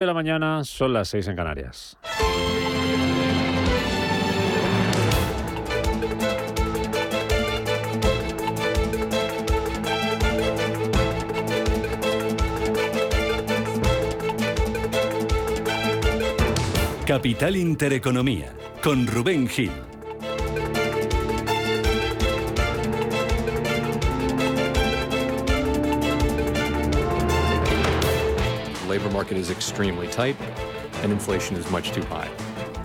de la mañana, son las 6 en Canarias. Capital Intereconomía, con Rubén Gil. Is extremely tight and inflation is much too high.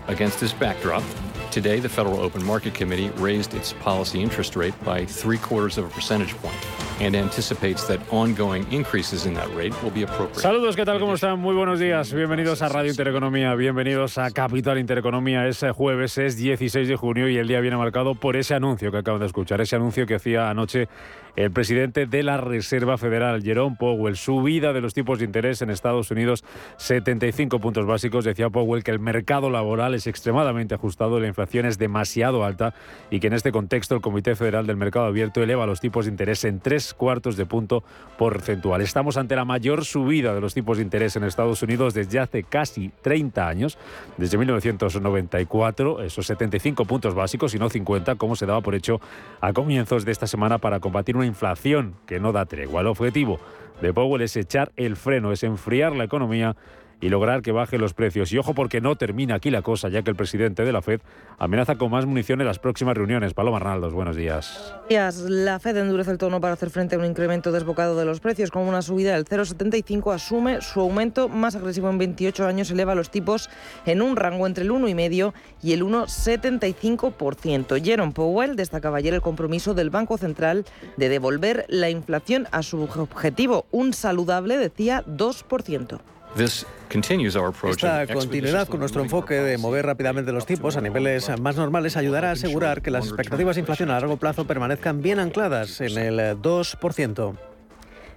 Against this backdrop, today the Federal Open Market Committee raised its policy interest rate by three quarters of a percentage point and anticipates that ongoing increases in that rate will be appropriate. Saludos, ¿qué tal? ¿Cómo están? Muy buenos días. Bienvenidos a Radio Intereconomía, bienvenidos a Capital Intereconomía. Es jueves, es 16 de junio y el día viene marcado por ese anuncio que acaban de escuchar, ese anuncio que hacía anoche el presidente de la Reserva Federal, Jerome Powell, subida de los tipos de interés en Estados Unidos, 75 puntos básicos. Decía Powell que el mercado laboral es extremadamente ajustado, la inflación es demasiado alta y que en este contexto el Comité Federal del Mercado Abierto eleva los tipos de interés en tres cuartos de punto porcentual. Estamos ante la mayor subida de los tipos de interés en Estados Unidos desde hace casi 30 años, desde 1994, esos 75 puntos básicos y no 50, como se daba por hecho a comienzos de esta semana para combatir una inflación que no da tregua. El objetivo de Powell es echar el freno, es enfriar la economía y lograr que baje los precios. Y ojo porque no termina aquí la cosa, ya que el presidente de la Fed amenaza con más munición en las próximas reuniones. Paloma Arnaldos, buenos días. La Fed endurece el tono para hacer frente a un incremento desbocado de los precios, con una subida del 0,75 asume su aumento más agresivo en 28 años, eleva los tipos en un rango entre el 1,5 y el 1,75%. Jerome Powell destacaba ayer el compromiso del Banco Central de devolver la inflación a su objetivo, un saludable, decía, 2%. Esta continuidad con nuestro enfoque de mover rápidamente los tipos a niveles más normales ayudará a asegurar que las expectativas de inflación a largo plazo permanezcan bien ancladas en el 2%.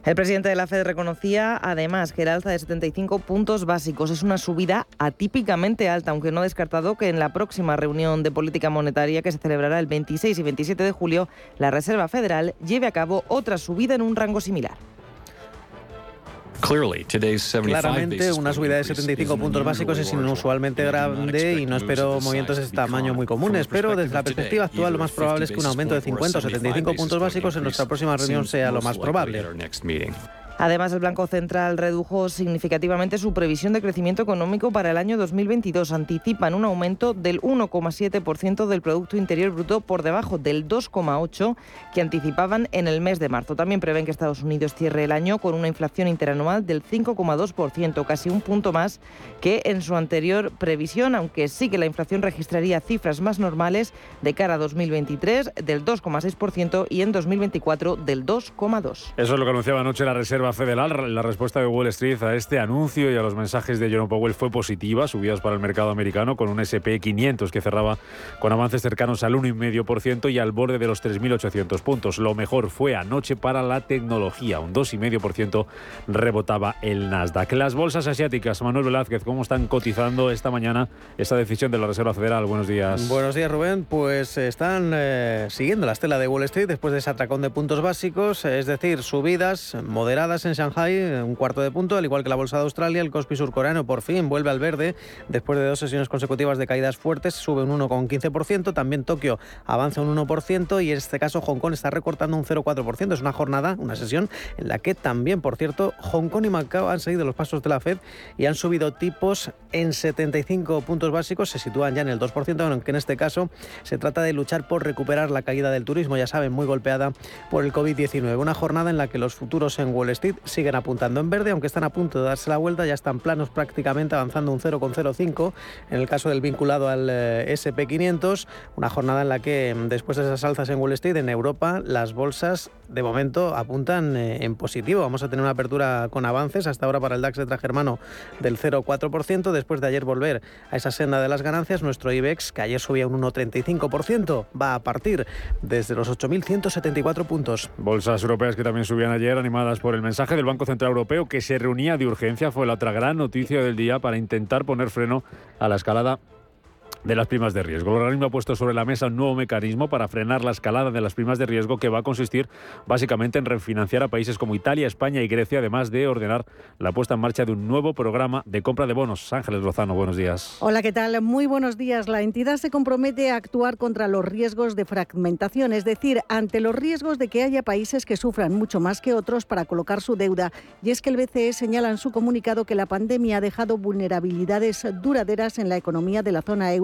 El presidente de la Fed reconocía además que el alza de 75 puntos básicos es una subida atípicamente alta, aunque no ha descartado que en la próxima reunión de política monetaria que se celebrará el 26 y 27 de julio, la Reserva Federal lleve a cabo otra subida en un rango similar. Claramente, una subida de 75 puntos básicos es inusualmente grande y no espero movimientos de este tamaño muy comunes, pero desde la perspectiva actual lo más probable es que un aumento de 50 o 75 puntos básicos en nuestra próxima reunión sea lo más probable. Además, el Banco Central redujo significativamente su previsión de crecimiento económico para el año 2022. Anticipan un aumento del 1,7% del Producto Interior Bruto por debajo del 2,8% que anticipaban en el mes de marzo. También prevén que Estados Unidos cierre el año con una inflación interanual del 5,2%, casi un punto más que en su anterior previsión, aunque sí que la inflación registraría cifras más normales de cara a 2023 del 2,6% y en 2024 del 2,2%. Eso es lo que anunciaba anoche la Reserva Federal, la respuesta de Wall Street a este anuncio y a los mensajes de Jerome Powell fue positiva, subidas para el mercado americano con un S&P 500 que cerraba con avances cercanos al 1,5% y al borde de los 3.800 puntos. Lo mejor fue anoche para la tecnología, un 2,5% rebotaba el Nasdaq. Las bolsas asiáticas, Manuel Velázquez, ¿cómo están cotizando esta mañana esta decisión de la Reserva Federal? Buenos días. Buenos días, Rubén. Pues están eh, siguiendo la estela de Wall Street después de ese atracón de puntos básicos, es decir, subidas moderadas en Shanghai, un cuarto de punto, al igual que la bolsa de Australia, el Kospi surcoreano por fin vuelve al verde después de dos sesiones consecutivas de caídas fuertes, sube un 1,15%, también Tokio avanza un 1% y en este caso Hong Kong está recortando un 0,4%. Es una jornada, una sesión en la que también, por cierto, Hong Kong y Macao han seguido los pasos de la Fed y han subido tipos en 75 puntos básicos, se sitúan ya en el 2%, aunque en este caso se trata de luchar por recuperar la caída del turismo, ya saben, muy golpeada por el COVID-19. Una jornada en la que los futuros en Wall Street siguen apuntando en verde, aunque están a punto de darse la vuelta, ya están planos prácticamente avanzando un 0,05 en el caso del vinculado al eh, SP500, una jornada en la que mm, después de esas alzas en Wall Street, en Europa, las bolsas de momento apuntan eh, en positivo. Vamos a tener una apertura con avances hasta ahora para el DAX de Tragermano del 0,4%, después de ayer volver a esa senda de las ganancias, nuestro IBEX, que ayer subía un 1,35%, va a partir desde los 8.174 puntos. Bolsas europeas que también subían ayer, animadas por el mensaje del Banco Central Europeo que se reunía de urgencia fue la otra gran noticia del día para intentar poner freno a la escalada de las primas de riesgo. El organismo ha puesto sobre la mesa un nuevo mecanismo para frenar la escalada de las primas de riesgo que va a consistir básicamente en refinanciar a países como Italia, España y Grecia, además de ordenar la puesta en marcha de un nuevo programa de compra de bonos. Ángeles Lozano, buenos días. Hola, ¿qué tal? Muy buenos días. La entidad se compromete a actuar contra los riesgos de fragmentación, es decir, ante los riesgos de que haya países que sufran mucho más que otros para colocar su deuda. Y es que el BCE señala en su comunicado que la pandemia ha dejado vulnerabilidades duraderas en la economía de la zona euro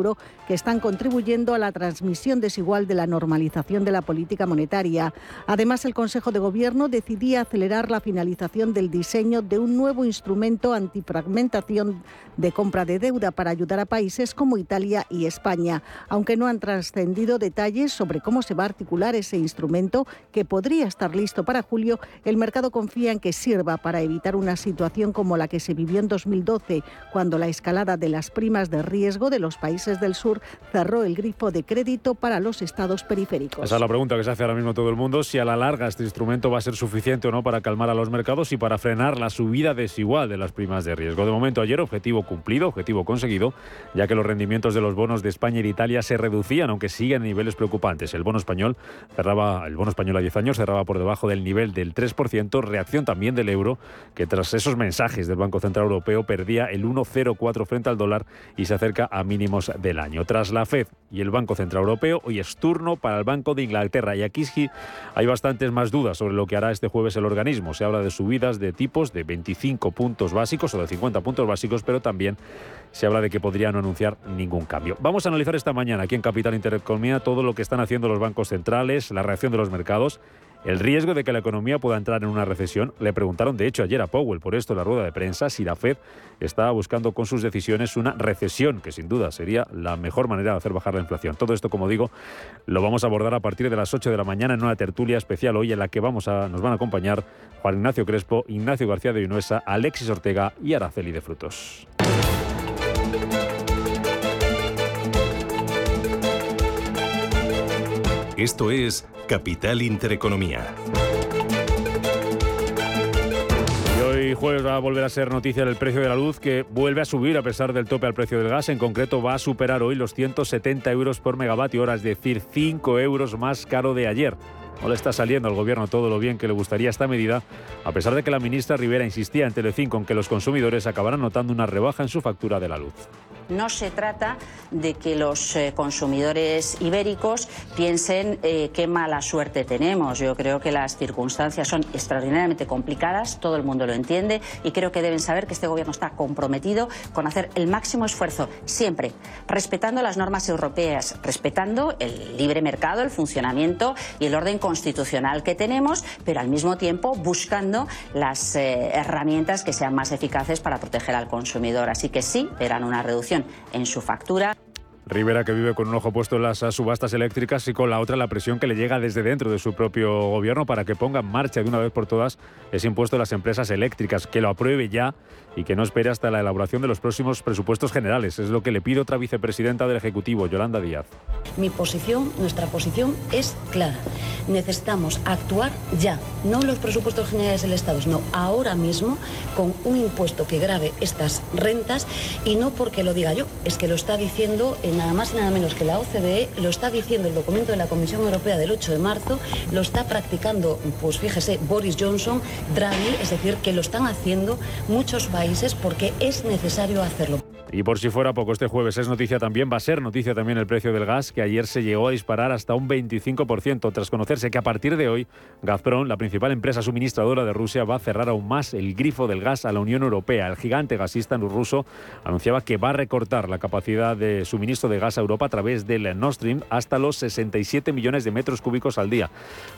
que están contribuyendo a la transmisión desigual de la normalización de la política monetaria. Además, el Consejo de Gobierno decidía acelerar la finalización del diseño de un nuevo instrumento antifragmentación de compra de deuda para ayudar a países como Italia y España, aunque no han trascendido detalles sobre cómo se va a articular ese instrumento que podría estar listo para julio, el mercado confía en que sirva para evitar una situación como la que se vivió en 2012, cuando la escalada de las primas de riesgo de los países del Sur cerró el grifo de crédito para los estados periféricos. Esa es la pregunta que se hace ahora mismo todo el mundo, si a la larga este instrumento va a ser suficiente o no para calmar a los mercados y para frenar la subida desigual de las primas de riesgo. De momento ayer objetivo cumplido, objetivo conseguido, ya que los rendimientos de los bonos de España y de Italia se reducían, aunque siguen a niveles preocupantes. El bono español cerraba, el bono español a 10 años cerraba por debajo del nivel del 3%, reacción también del euro, que tras esos mensajes del Banco Central Europeo perdía el 1,04 frente al dólar y se acerca a mínimos del año. Tras la Fed y el Banco Central Europeo, hoy es turno para el Banco de Inglaterra y aquí hay bastantes más dudas sobre lo que hará este jueves el organismo. Se habla de subidas de tipos de 25 puntos básicos o de 50 puntos básicos, pero también se habla de que podría no anunciar ningún cambio. Vamos a analizar esta mañana aquí en Capital Intereconomía todo lo que están haciendo los bancos centrales, la reacción de los mercados el riesgo de que la economía pueda entrar en una recesión. Le preguntaron, de hecho, ayer a Powell por esto en la rueda de prensa si la Fed estaba buscando con sus decisiones una recesión, que sin duda sería la mejor manera de hacer bajar la inflación. Todo esto, como digo, lo vamos a abordar a partir de las 8 de la mañana en una tertulia especial hoy en la que vamos a, nos van a acompañar Juan Ignacio Crespo, Ignacio García de Vinuesa, Alexis Ortega y Araceli de Frutos. Esto es Capital Intereconomía. Y hoy jueves va a volver a ser noticia el precio de la luz que vuelve a subir a pesar del tope al precio del gas. En concreto va a superar hoy los 170 euros por megavatio hora, es decir, 5 euros más caro de ayer. No le está saliendo al gobierno todo lo bien que le gustaría esta medida, a pesar de que la ministra Rivera insistía en Telecinco en que los consumidores acabarán notando una rebaja en su factura de la luz. No se trata de que los eh, consumidores ibéricos piensen eh, qué mala suerte tenemos. Yo creo que las circunstancias son extraordinariamente complicadas, todo el mundo lo entiende y creo que deben saber que este Gobierno está comprometido con hacer el máximo esfuerzo, siempre respetando las normas europeas, respetando el libre mercado, el funcionamiento y el orden constitucional que tenemos, pero al mismo tiempo buscando las eh, herramientas que sean más eficaces para proteger al consumidor. Así que sí, verán una reducción en su factura. Rivera, que vive con un ojo puesto en las subastas eléctricas y con la otra la presión que le llega desde dentro de su propio gobierno para que ponga en marcha de una vez por todas ese impuesto a las empresas eléctricas, que lo apruebe ya y que no espere hasta la elaboración de los próximos presupuestos generales. Es lo que le pide otra vicepresidenta del Ejecutivo, Yolanda Díaz. Mi posición, nuestra posición es clara. Necesitamos actuar ya, no los presupuestos generales del Estado, sino ahora mismo con un impuesto que grave estas rentas y no porque lo diga yo, es que lo está diciendo nada más y nada menos que la OCDE, lo está diciendo el documento de la Comisión Europea del 8 de marzo, lo está practicando, pues fíjese, Boris Johnson, Draghi, es decir, que lo están haciendo muchos países porque es necesario hacerlo. Y por si fuera poco, este jueves es noticia también, va a ser noticia también el precio del gas, que ayer se llegó a disparar hasta un 25%, tras conocerse que a partir de hoy Gazprom, la principal empresa suministradora de Rusia, va a cerrar aún más el grifo del gas a la Unión Europea. El gigante gasista ruso anunciaba que va a recortar la capacidad de suministro de gas a Europa a través del Nord Stream hasta los 67 millones de metros cúbicos al día.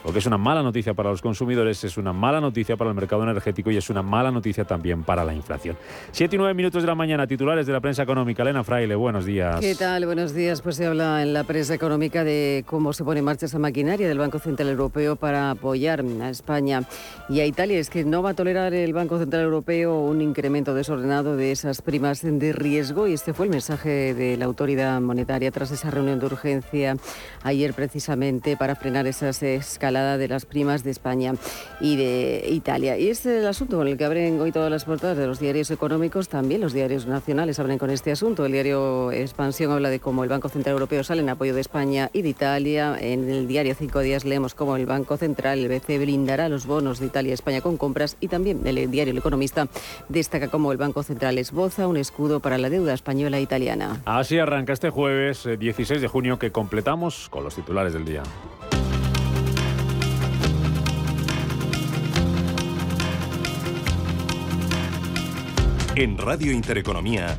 Lo que es una mala noticia para los consumidores, es una mala noticia para el mercado energético y es una mala noticia también para la inflación. Siete y nueve minutos de la mañana, titulares de la prensa económica. Elena Fraile, buenos días. ¿Qué tal? Buenos días. Pues se habla en la prensa económica de cómo se pone en marcha esa maquinaria del Banco Central Europeo para apoyar a España y a Italia. Es que no va a tolerar el Banco Central Europeo un incremento desordenado de esas primas de riesgo y este fue el mensaje de la autoridad monetaria tras esa reunión de urgencia ayer precisamente para frenar esa escalada de las primas de España y de Italia. Y este es el asunto con el que abren hoy todas las portadas de los diarios económicos, también los diarios nacionales abren con este asunto. El diario Expansión habla de cómo el Banco Central Europeo sale en apoyo de España y de Italia. En el diario Cinco Días leemos cómo el Banco Central, el BCE, blindará los bonos de Italia y España con compras y también el diario El Economista destaca cómo el Banco Central esboza un escudo para la deuda española e italiana. Así arranca este jueves 16 eh, de junio que completamos con los titulares del día. En Radio Intereconomía.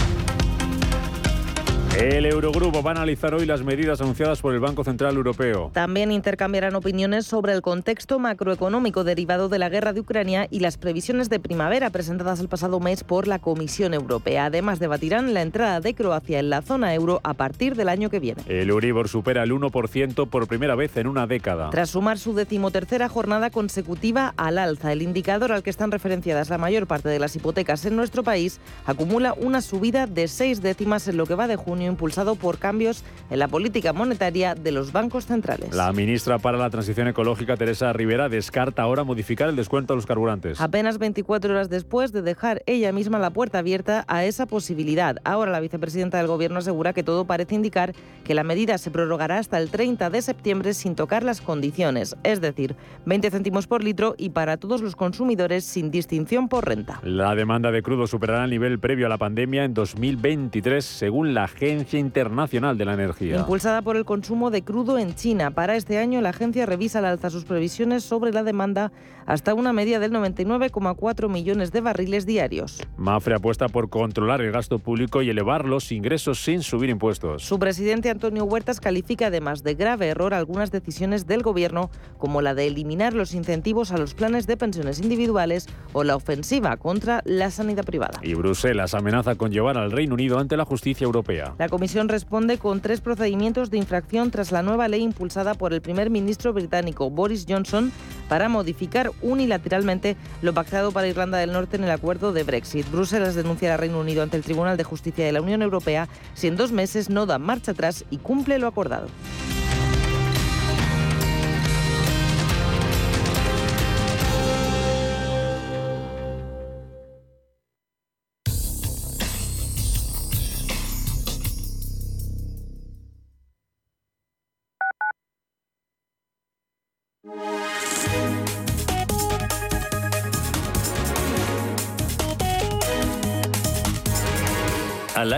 El Eurogrupo va a analizar hoy las medidas anunciadas por el Banco Central Europeo. También intercambiarán opiniones sobre el contexto macroeconómico derivado de la guerra de Ucrania y las previsiones de primavera presentadas el pasado mes por la Comisión Europea. Además, debatirán la entrada de Croacia en la zona euro a partir del año que viene. El Euribor supera el 1% por primera vez en una década. Tras sumar su decimotercera jornada consecutiva al alza, el indicador al que están referenciadas la mayor parte de las hipotecas en nuestro país acumula una subida de seis décimas en lo que va de junio impulsado por cambios en la política monetaria de los bancos centrales. La ministra para la Transición Ecológica, Teresa Rivera, descarta ahora modificar el descuento a los carburantes. Apenas 24 horas después de dejar ella misma la puerta abierta a esa posibilidad. Ahora la vicepresidenta del Gobierno asegura que todo parece indicar que la medida se prorrogará hasta el 30 de septiembre sin tocar las condiciones, es decir, 20 céntimos por litro y para todos los consumidores sin distinción por renta. La demanda de crudo superará el nivel previo a la pandemia en 2023, según la agencia Internacional de la Energía. Impulsada por el consumo de crudo en China. Para este año, la agencia revisa al alza sus previsiones sobre la demanda hasta una media del 99,4 millones de barriles diarios. Mafre apuesta por controlar el gasto público y elevar los ingresos sin subir impuestos. Su presidente Antonio Huertas califica además de grave error algunas decisiones del gobierno, como la de eliminar los incentivos a los planes de pensiones individuales o la ofensiva contra la sanidad privada. Y Bruselas amenaza con llevar al Reino Unido ante la justicia europea. La Comisión responde con tres procedimientos de infracción tras la nueva ley impulsada por el primer ministro británico Boris Johnson para modificar unilateralmente lo pactado para Irlanda del Norte en el acuerdo de Brexit. Bruselas denuncia al Reino Unido ante el Tribunal de Justicia de la Unión Europea si en dos meses no da marcha atrás y cumple lo acordado.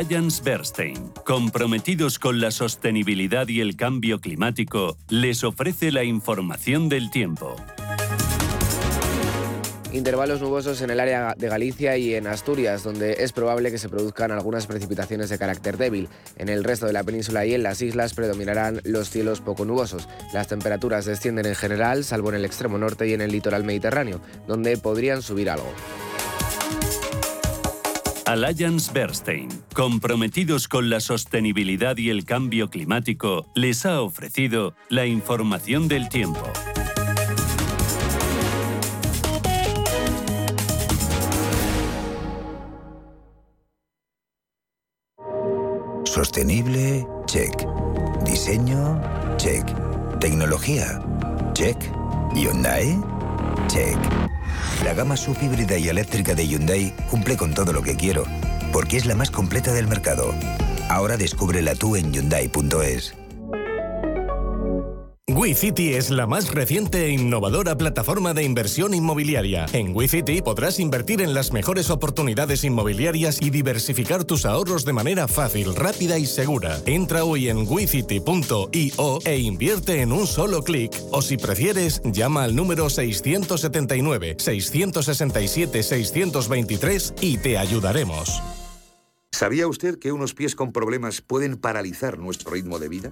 Alliance Bernstein, comprometidos con la sostenibilidad y el cambio climático, les ofrece la información del tiempo. Intervalos nubosos en el área de Galicia y en Asturias, donde es probable que se produzcan algunas precipitaciones de carácter débil. En el resto de la península y en las islas predominarán los cielos poco nubosos. Las temperaturas descienden en general, salvo en el extremo norte y en el litoral mediterráneo, donde podrían subir algo. Alliance Bernstein, comprometidos con la sostenibilidad y el cambio climático, les ha ofrecido la información del tiempo. Sostenible, check. Diseño, check. Tecnología, check. Hyundai, check. La gama subhíbrida y eléctrica de Hyundai cumple con todo lo que quiero, porque es la más completa del mercado. Ahora descúbrela tú en Hyundai.es. WeCity es la más reciente e innovadora plataforma de inversión inmobiliaria. En WeCity podrás invertir en las mejores oportunidades inmobiliarias y diversificar tus ahorros de manera fácil, rápida y segura. Entra hoy en wecity.io e invierte en un solo clic. O si prefieres, llama al número 679-667-623 y te ayudaremos. ¿Sabía usted que unos pies con problemas pueden paralizar nuestro ritmo de vida?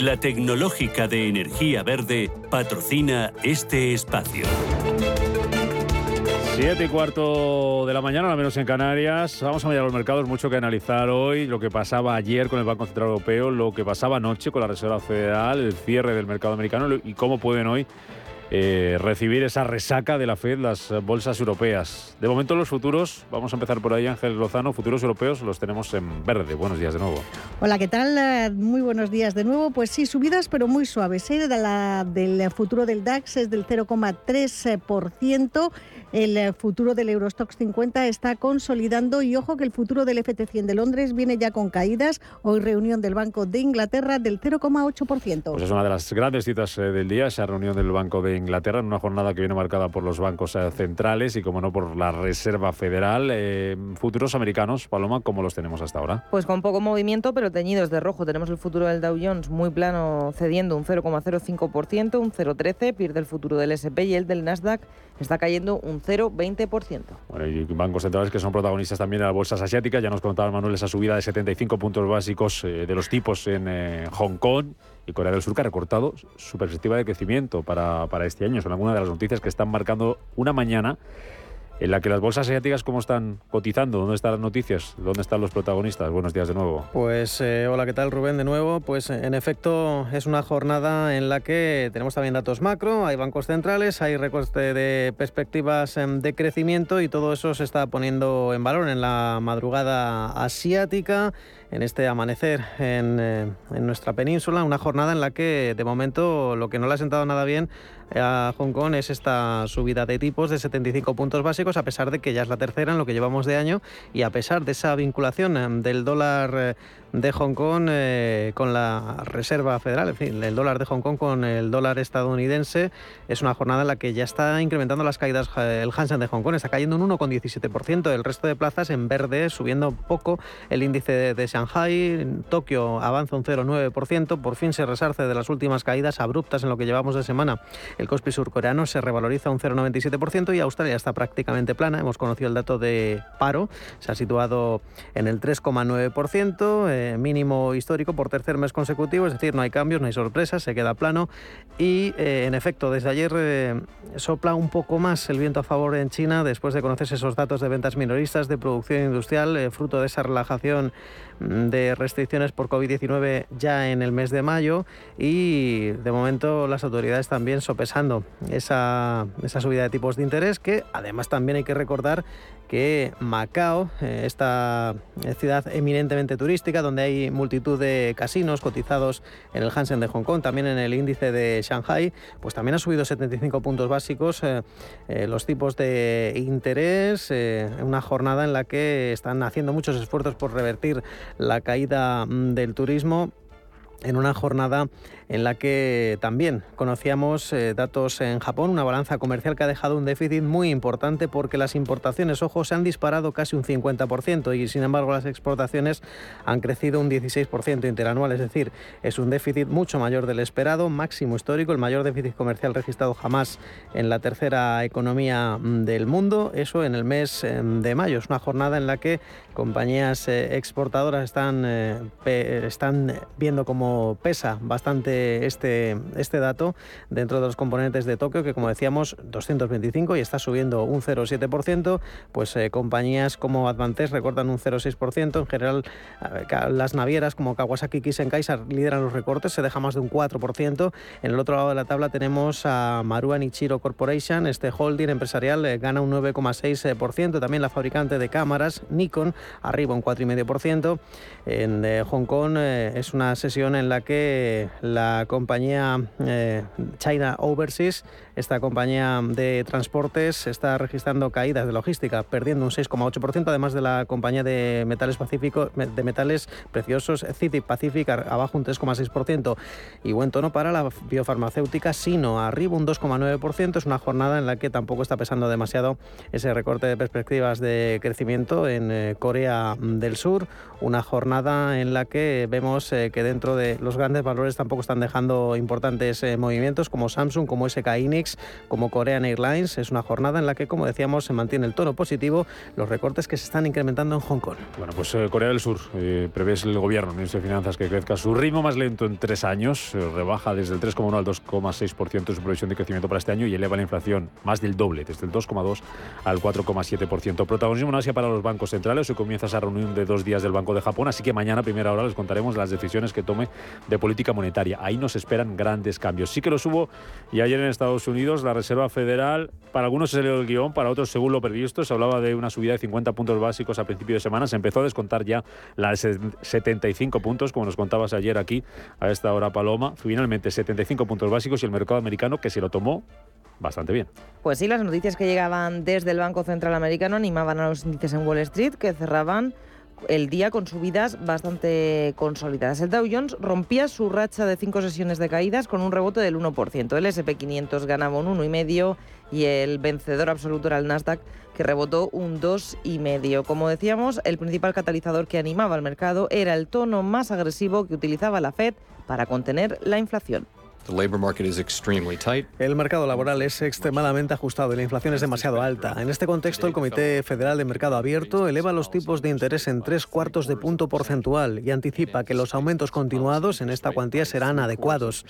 la tecnológica de energía verde, patrocina este espacio. Siete y cuarto de la mañana, al menos en Canarias. Vamos a mirar los mercados, mucho que analizar hoy. Lo que pasaba ayer con el Banco Central Europeo, lo que pasaba anoche con la Reserva Federal, el cierre del mercado americano y cómo pueden hoy eh, recibir esa resaca de la Fed las bolsas europeas. De momento los futuros, vamos a empezar por ahí Ángel Lozano, futuros europeos los tenemos en verde. Buenos días de nuevo. Hola, ¿qué tal? Muy buenos días de nuevo. Pues sí, subidas pero muy suaves. ¿eh? De la, del futuro del DAX es del 0,3%. El eh, futuro del Eurostox 50 está consolidando y ojo que el futuro del FT100 de Londres viene ya con caídas. Hoy reunión del Banco de Inglaterra del 0,8%. Pues es una de las grandes citas del día, esa reunión del Banco de Inglaterra, en una jornada que viene marcada por los bancos eh, centrales y, como no, por la Reserva Federal. Eh, futuros americanos, Paloma, ¿cómo los tenemos hasta ahora? Pues con poco movimiento, pero teñidos de rojo. Tenemos el futuro del Dow Jones muy plano, cediendo un 0,05%, un 0,13%, pierde el futuro del SP y el del Nasdaq está cayendo un 0,20%. Bueno, y bancos centrales que son protagonistas también de las bolsas asiáticas. Ya nos contaba Manuel esa subida de 75 puntos básicos eh, de los tipos en Hong Kong y Corea del Sur que ha recortado su perspectiva de crecimiento para, para este año. Son algunas de las noticias que están marcando una mañana en la que las bolsas asiáticas, ¿cómo están cotizando? ¿Dónde están las noticias? ¿Dónde están los protagonistas? Buenos días de nuevo. Pues eh, hola, ¿qué tal Rubén de nuevo? Pues en efecto es una jornada en la que tenemos también datos macro, hay bancos centrales, hay recorte de perspectivas em, de crecimiento y todo eso se está poniendo en valor en la madrugada asiática en este amanecer en, eh, en, nuestra península, una jornada en la que de momento lo que no le ha sentado nada bien a Hong Kong es esta subida de tipos de 75 puntos básicos, a pesar de que ya es la tercera en lo que llevamos de año y a pesar de esa vinculación eh, del dólar eh, de Hong Kong eh, con la Reserva Federal, en fin, el dólar de Hong Kong con el dólar estadounidense. Es una jornada en la que ya está incrementando las caídas el Hansen de Hong Kong, está cayendo un 1,17%. El resto de plazas en verde, subiendo poco el índice de, de Shanghai. Tokio avanza un 0,9%, por fin se resarce de las últimas caídas abruptas en lo que llevamos de semana. El Kospi surcoreano se revaloriza un 0,97% y Australia está prácticamente plana. Hemos conocido el dato de paro, se ha situado en el 3,9%. Eh, mínimo histórico por tercer mes consecutivo, es decir, no hay cambios, no hay sorpresas, se queda plano y eh, en efecto desde ayer eh, sopla un poco más el viento a favor en China después de conocerse esos datos de ventas minoristas de producción industrial, fruto de esa relajación mm, de restricciones por COVID-19 ya en el mes de mayo y de momento las autoridades también sopesando esa, esa subida de tipos de interés que además también hay que recordar que Macao, eh, esta ciudad eminentemente turística, donde hay multitud de casinos cotizados en el Hansen de Hong Kong, también en el índice de Shanghai, pues también ha subido 75 puntos básicos eh, eh, los tipos de interés, una jornada en la que están haciendo muchos esfuerzos por revertir la caída mm, del turismo en una jornada en la que también conocíamos eh, datos en Japón, una balanza comercial que ha dejado un déficit muy importante porque las importaciones, ojo, se han disparado casi un 50% y sin embargo las exportaciones han crecido un 16% interanual, es decir, es un déficit mucho mayor del esperado, máximo histórico, el mayor déficit comercial registrado jamás en la tercera economía mm, del mundo, eso en el mes em, de mayo. Es una jornada en la que compañías eh, exportadoras están, eh, están viendo como pesa bastante este, este dato dentro de los componentes de Tokio, que como decíamos, 225 y está subiendo un 0,7%, pues eh, compañías como Advantes recortan un 0,6%, en general las navieras como Kawasaki Kisen-Kaiser lideran los recortes, se deja más de un 4%. En el otro lado de la tabla tenemos a Marua Nichiro Corporation, este holding empresarial eh, gana un 9,6%, también la fabricante de cámaras Nikon arriba un 4,5%. En eh, Hong Kong es una sesión en la que la compañía China Overseas esta compañía de transportes está registrando caídas de logística, perdiendo un 6,8%, además de la compañía de metales, pacífico, de metales preciosos City Pacific abajo un 3,6%. Y buen tono para la biofarmacéutica Sino, arriba un 2,9%. Es una jornada en la que tampoco está pesando demasiado ese recorte de perspectivas de crecimiento en eh, Corea del Sur. Una jornada en la que vemos eh, que dentro de los grandes valores tampoco están dejando importantes eh, movimientos como Samsung, como SK Inix como Korean Airlines. Es una jornada en la que, como decíamos, se mantiene el tono positivo, los recortes que se están incrementando en Hong Kong. Bueno, pues eh, Corea del Sur eh, prevé el gobierno, el ministro de Finanzas, que crezca su ritmo más lento en tres años, eh, rebaja desde el 3,1 al 2,6% su previsión de crecimiento para este año y eleva la inflación más del doble, desde el 2,2 al 4,7%. Protagonismo en Asia para los bancos centrales. Hoy comienza esa reunión de dos días del Banco de Japón, así que mañana, a primera hora, les contaremos las decisiones que tome de política monetaria. Ahí nos esperan grandes cambios. Sí que los hubo y ayer en Estados Unidos la Reserva Federal, para algunos se del guion, para otros, según lo previsto, se hablaba de una subida de 50 puntos básicos a principio de semana. Se empezó a descontar ya las 75 puntos, como nos contabas ayer aquí, a esta hora, Paloma. Finalmente, 75 puntos básicos y el mercado americano que se lo tomó bastante bien. Pues sí, las noticias que llegaban desde el Banco Central Americano animaban a los índices en Wall Street, que cerraban el día con subidas bastante consolidadas. El Dow Jones rompía su racha de cinco sesiones de caídas con un rebote del 1%. El SP500 ganaba un 1,5% y el vencedor absoluto era el Nasdaq que rebotó un 2,5%. Como decíamos, el principal catalizador que animaba al mercado era el tono más agresivo que utilizaba la Fed para contener la inflación. El mercado laboral es extremadamente ajustado y la inflación es demasiado alta. En este contexto, el Comité Federal de Mercado Abierto eleva los tipos de interés en tres cuartos de punto porcentual y anticipa que los aumentos continuados en esta cuantía serán adecuados.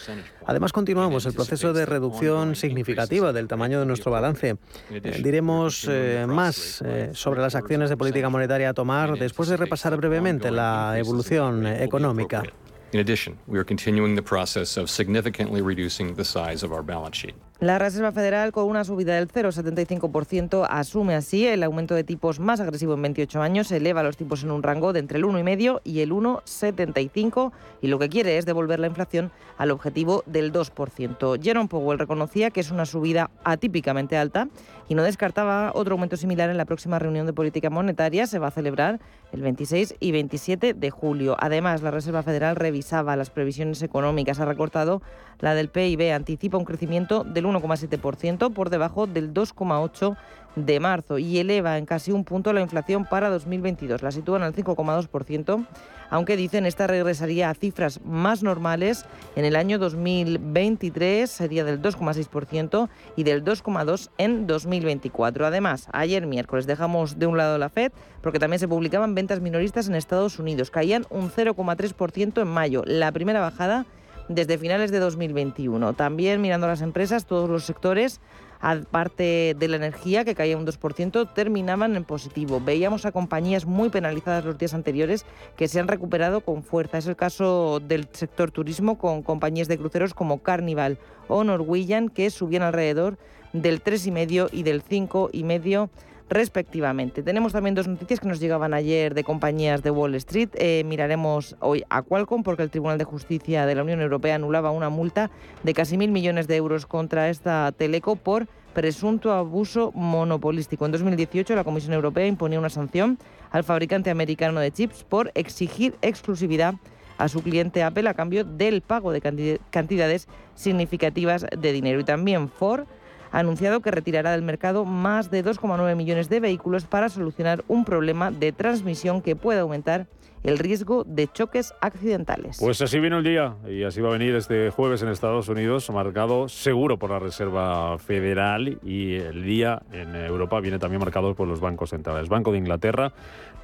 Además, continuamos el proceso de reducción significativa del tamaño de nuestro balance. Eh, diremos eh, más eh, sobre las acciones de política monetaria a tomar después de repasar brevemente la evolución económica. In addition, we are continuing the process of significantly reducing the size of our balance sheet. La Reserva Federal, con una subida del 0,75%, asume así el aumento de tipos más agresivo en 28 años, eleva los tipos en un rango de entre el 1,5 y el 1,75 y lo que quiere es devolver la inflación al objetivo del 2%. Jerome Powell reconocía que es una subida atípicamente alta y no descartaba otro aumento similar en la próxima reunión de política monetaria. Se va a celebrar el 26 y 27 de julio. Además, la Reserva Federal revisaba las previsiones económicas. Ha recortado la del PIB, anticipa un crecimiento del 1,7% por debajo del 2,8% de marzo y eleva en casi un punto la inflación para 2022. La sitúan al 5,2%, aunque dicen esta regresaría a cifras más normales en el año 2023, sería del 2,6% y del 2,2% en 2024. Además, ayer miércoles dejamos de un lado la Fed porque también se publicaban ventas minoristas en Estados Unidos. Caían un 0,3% en mayo, la primera bajada desde finales de 2021. También mirando las empresas, todos los sectores, aparte de la energía, que caía un 2%, terminaban en positivo. Veíamos a compañías muy penalizadas los días anteriores que se han recuperado con fuerza. Es el caso del sector turismo con compañías de cruceros como Carnival o Norwegian, que subían alrededor del 3,5 y del 5,5% respectivamente. Tenemos también dos noticias que nos llegaban ayer de compañías de Wall Street. Eh, miraremos hoy a Qualcomm porque el Tribunal de Justicia de la Unión Europea anulaba una multa de casi mil millones de euros contra esta teleco por presunto abuso monopolístico. En 2018 la Comisión Europea imponía una sanción al fabricante americano de chips por exigir exclusividad a su cliente Apple a cambio del pago de cantidades significativas de dinero. Y también Ford ha anunciado que retirará del mercado más de 2,9 millones de vehículos para solucionar un problema de transmisión que puede aumentar el riesgo de choques accidentales. Pues así vino el día y así va a venir este jueves en Estados Unidos, marcado seguro por la Reserva Federal y el día en Europa viene también marcado por los bancos centrales. Banco de Inglaterra,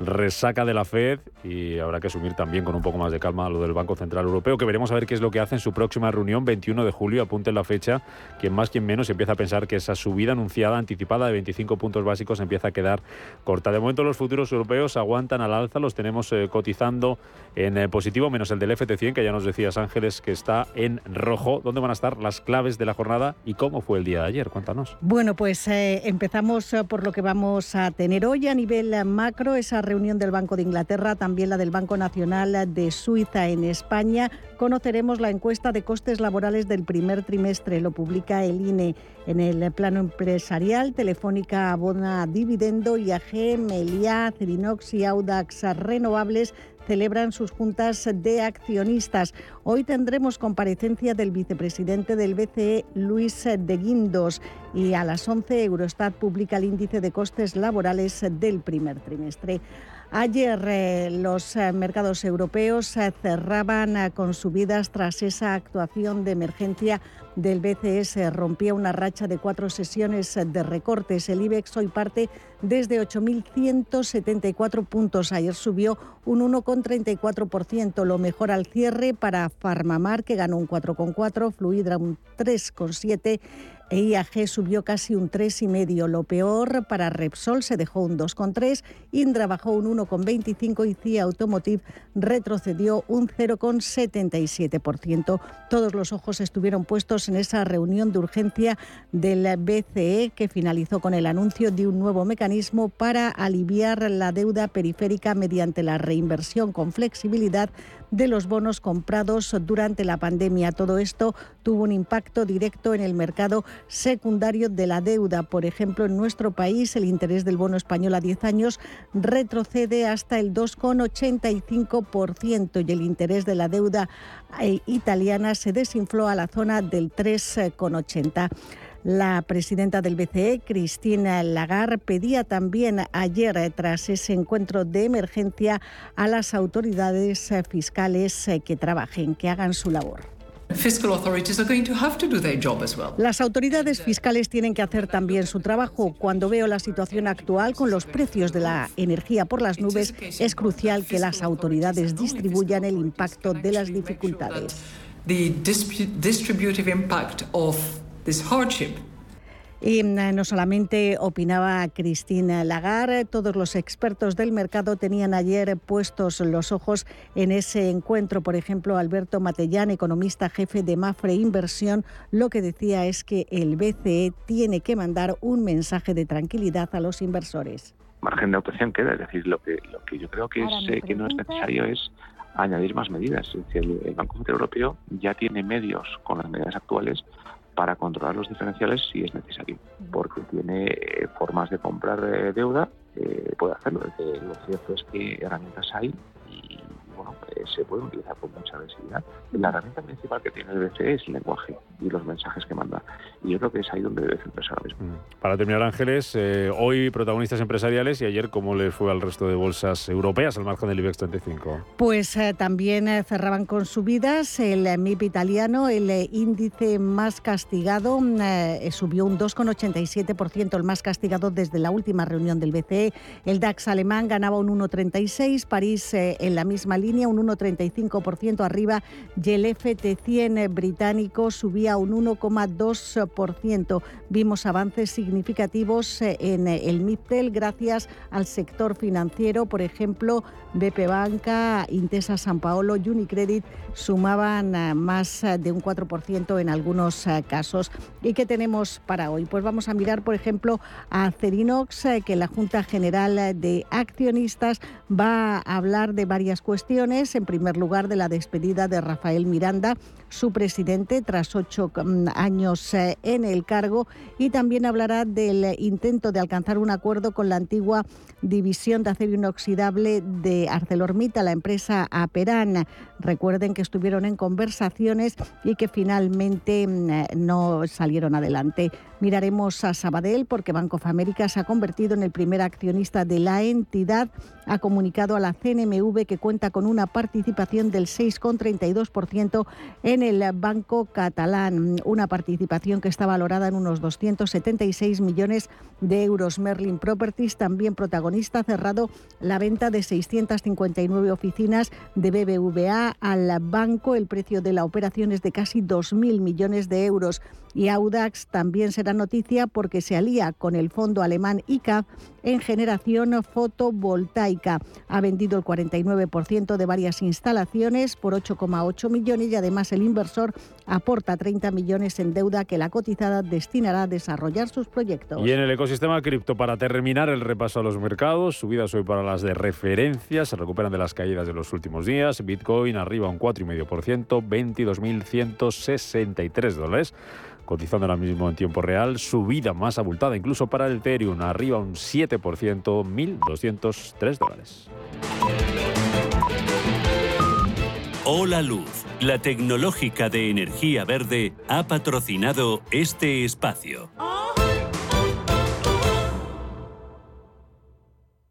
resaca de la Fed y habrá que asumir también con un poco más de calma lo del Banco Central Europeo, que veremos a ver qué es lo que hace en su próxima reunión, 21 de julio, apunten la fecha, quien más, quien menos empieza a pensar que esa subida anunciada, anticipada de 25 puntos básicos empieza a quedar corta. De momento los futuros europeos aguantan al alza, los tenemos eh, cotizando en eh, positivo, menos el del FT100, que ya nos decías Ángeles, que está en rojo. ¿Dónde van a estar las claves de la jornada y cómo fue el día de ayer? Cuéntanos. Bueno, pues eh, empezamos por lo que vamos a tener hoy a nivel macro, esa reunión del Banco de Inglaterra, también la del Banco Nacional de Suiza en España. Conoceremos la encuesta de costes laborales del primer trimestre, lo publica el INE en el plano empresarial. Telefónica abona dividendo, IAG, Meliá, Cerinox y Audax Renovables celebran sus juntas de accionistas. Hoy tendremos comparecencia del vicepresidente del BCE, Luis de Guindos, y a las 11 Eurostat publica el índice de costes laborales del primer trimestre. Ayer eh, los eh, mercados europeos eh, cerraban con subidas tras esa actuación de emergencia del BCS. Rompía una racha de cuatro sesiones de recortes. El IBEX hoy parte desde 8.174 puntos. Ayer subió un 1,34%, lo mejor al cierre para Farmamar, que ganó un 4,4, Fluidra un 3,7 e IAG subió casi un 3,5. Lo peor para Repsol se dejó un 2,3, Indra bajó un 1,25 y CIA Automotive retrocedió un 0,77%. Todos los ojos estuvieron puestos en esa reunión de urgencia del BCE que finalizó con el anuncio de un nuevo mecanismo para aliviar la deuda periférica mediante la reinversión con flexibilidad de los bonos comprados durante la pandemia. Todo esto tuvo un impacto directo en el mercado secundario de la deuda. Por ejemplo, en nuestro país el interés del bono español a 10 años retrocede hasta el 2,85% y el interés de la deuda eh, italiana se desinfló a la zona del 3,80%. La presidenta del BCE, Cristina Lagarde, pedía también ayer, eh, tras ese encuentro de emergencia, a las autoridades eh, fiscales eh, que trabajen, que hagan su labor. Las autoridades fiscales tienen que hacer también su trabajo. Cuando veo la situación actual con los precios de la energía por las nubes, es crucial que las autoridades distribuyan el impacto de las dificultades. Y mm, no solamente opinaba Cristina Lagarde, todos los expertos del mercado tenían ayer puestos los ojos en ese encuentro. Por ejemplo, Alberto Matellán, economista jefe de Mafre Inversión, lo que decía es que el BCE tiene que mandar un mensaje de tranquilidad a los inversores. Margen de actuación queda, es decir, lo que, lo que yo creo que, es, que no es necesario es añadir más medidas. Es decir, el Banco Central Europeo ya tiene medios con las medidas actuales para controlar los diferenciales si es necesario, porque tiene eh, formas de comprar eh, deuda, eh, puede hacerlo. Lo cierto es que herramientas hay y bueno, se puede utilizar con mucha agresividad. La herramienta principal que tiene el BCE es el lenguaje y los mensajes que manda. Y yo creo que es ahí donde debe centrarse ahora mismo. Mm. Para terminar, Ángeles, hoy protagonistas empresariales y ayer, ¿cómo les fue al resto de bolsas europeas al margen del IBEX 35? Pues también cerraban con subidas. El MIP italiano, el índice más castigado, subió un 2,87%, el más castigado desde la última reunión del BCE. El DAX alemán ganaba un 1,36%, París en la misma línea, un 1,35% arriba y el FT100 británico subía un 1,2%. Vimos avances significativos eh, en el MIPTEL gracias al sector financiero, por ejemplo, BP Banca, Intesa San Paolo, Unicredit sumaban eh, más de un 4% en algunos eh, casos. ¿Y qué tenemos para hoy? Pues vamos a mirar, por ejemplo, a Cerinox, que la Junta General de Accionistas va a hablar de varias cuestiones. En primer lugar, de la despedida de Rafael Miranda, su presidente, tras ocho mm, años eh, en el cargo y también hablará del intento de alcanzar un acuerdo con la antigua división de acero inoxidable de ArcelorMittal, la empresa Aperan. Recuerden que estuvieron en conversaciones y que finalmente mm, no salieron adelante. Miraremos a Sabadell porque Banco of America se ha convertido en el primer accionista de la entidad. Ha comunicado a la CNMV que cuenta con una participación del 6,32% en el Banco Catalán, una participación que está valorada en unos 276 millones de euros. Merlin Properties, también protagonista, ha cerrado la venta de 659 oficinas de BBVA al banco. El precio de la operación es de casi 2.000 millones de euros. Y Audax también será noticia porque se alía con el fondo alemán ICA en generación fotovoltaica. Ha vendido el 49% de varias instalaciones por 8,8 millones y además el inversor aporta 30 millones en deuda que la cotizada destinará a desarrollar sus proyectos. Y en el ecosistema cripto, para terminar el repaso a los mercados, subidas hoy para las de referencia, se recuperan de las caídas de los últimos días. Bitcoin arriba un 4,5%, 22.163 dólares cotizando ahora mismo en tiempo real, subida más abultada incluso para el Ethereum, arriba un 7%, 1.203 dólares. Hola Luz, la tecnológica de energía verde, ha patrocinado este espacio.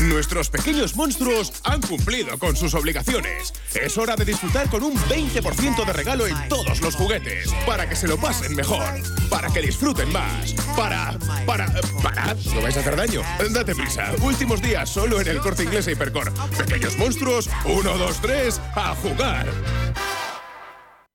Nuestros pequeños monstruos han cumplido con sus obligaciones. Es hora de disfrutar con un 20% de regalo en todos los juguetes. Para que se lo pasen mejor. Para que disfruten más. Para. Para. Para. No vais a hacer daño. Date prisa. Últimos días solo en el corte inglés e Hipercor. Pequeños monstruos. 1, 2, 3. A jugar.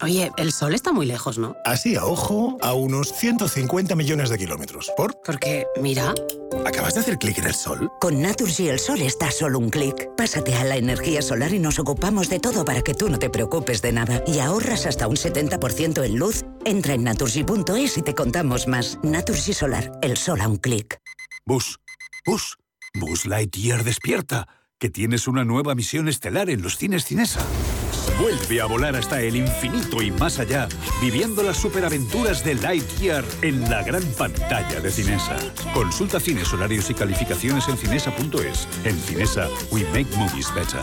Oye, el sol está muy lejos, ¿no? Así a ojo, a unos 150 millones de kilómetros. ¿Por? Porque, mira. ¿Acabas de hacer clic en el sol? Con Naturgy el sol está solo un clic. Pásate a la energía solar y nos ocupamos de todo para que tú no te preocupes de nada. Y ahorras hasta un 70% en luz. Entra en naturgy.es y te contamos más. Naturgy Solar, el sol a un clic. Bus, bus, Bus Lightyear despierta, que tienes una nueva misión estelar en los cines Cinesa. Vuelve a volar hasta el infinito y más allá, viviendo las superaventuras de Lightyear en la gran pantalla de Cinesa. Consulta cines, horarios y calificaciones en cinesa.es. En Cinesa, we make movies better.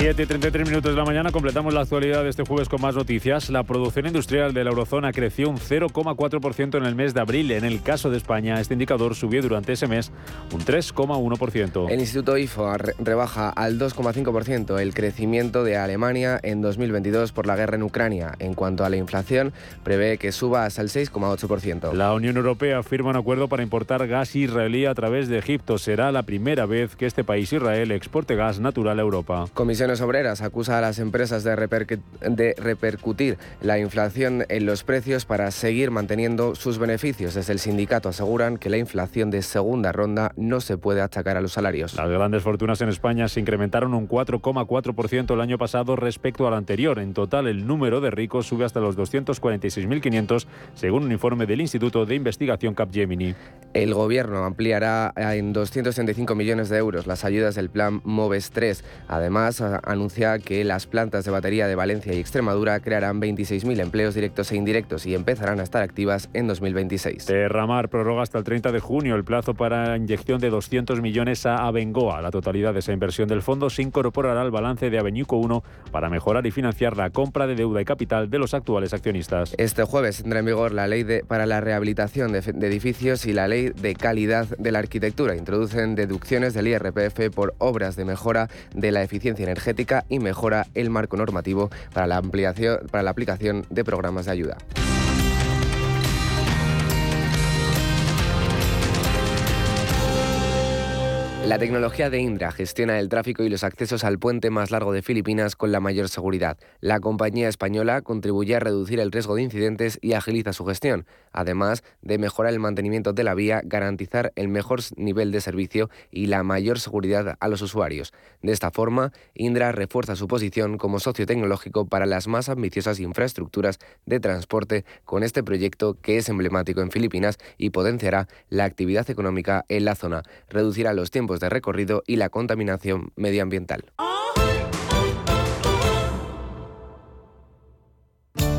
7 y 33 minutos de la mañana completamos la actualidad de este jueves con más noticias. La producción industrial de la eurozona creció un 0,4% en el mes de abril. En el caso de España, este indicador subió durante ese mes un 3,1%. El Instituto IFO rebaja al 2,5% el crecimiento de Alemania en 2022 por la guerra en Ucrania. En cuanto a la inflación, prevé que suba hasta el 6,8%. La Unión Europea firma un acuerdo para importar gas israelí a través de Egipto. Será la primera vez que este país Israel exporte gas natural a Europa. Comisión Comisiones Obreras acusa a las empresas de, de, repercutir la inflación en los precios para seguir manteniendo sus beneficios. Desde el sindicato aseguran que la inflación de segunda ronda no se puede achacar a los salarios. Las grandes fortunas en España se incrementaron un 4,4% el año pasado respecto al anterior. En total, el número de ricos sube hasta los 246.500, según un informe del Instituto de Investigación Capgemini. El gobierno ampliará en 235 millones de euros las ayudas del plan MOVES 3. Además, anuncia que las plantas de batería de Valencia y Extremadura crearán 26.000 empleos directos e indirectos y empezarán a estar activas en 2026. Terramar prorroga hasta el 30 de junio el plazo para inyección de 200 millones a Abengoa. La totalidad de esa inversión del fondo se incorporará al balance de Avenuco 1 para mejorar y financiar la compra de deuda y capital de los actuales accionistas. Este jueves tendrá en vigor la ley de, para la rehabilitación de, de edificios y la ley de calidad de la arquitectura. Introducen deducciones del IRPF por obras de mejora de la eficiencia energética y mejora el marco normativo para la, ampliación, para la aplicación de programas de ayuda. La tecnología de Indra gestiona el tráfico y los accesos al puente más largo de Filipinas con la mayor seguridad. La compañía española contribuye a reducir el riesgo de incidentes y agiliza su gestión, además de mejorar el mantenimiento de la vía, garantizar el mejor nivel de servicio y la mayor seguridad a los usuarios. De esta forma, Indra refuerza su posición como socio tecnológico para las más ambiciosas infraestructuras de transporte con este proyecto que es emblemático en Filipinas y potenciará la actividad económica en la zona, reducirá los tiempos de recorrido y la contaminación medioambiental.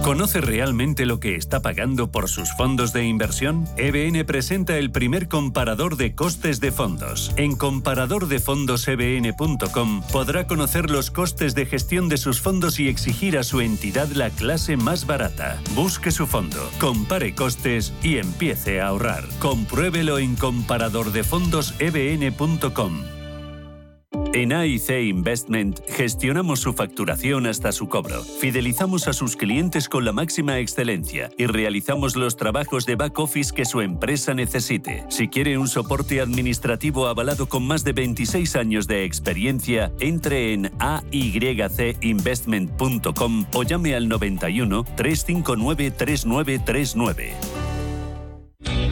¿Conoce realmente lo que está pagando por sus fondos de inversión? EBN presenta el primer comparador de costes de fondos. En comparadordefondosebn.com podrá conocer los costes de gestión de sus fondos y exigir a su entidad la clase más barata. Busque su fondo, compare costes y empiece a ahorrar. Compruébelo en comparadordefondosebn.com. En AIC Investment gestionamos su facturación hasta su cobro, fidelizamos a sus clientes con la máxima excelencia y realizamos los trabajos de back office que su empresa necesite. Si quiere un soporte administrativo avalado con más de 26 años de experiencia, entre en aycinvestment.com o llame al 91 359 3939.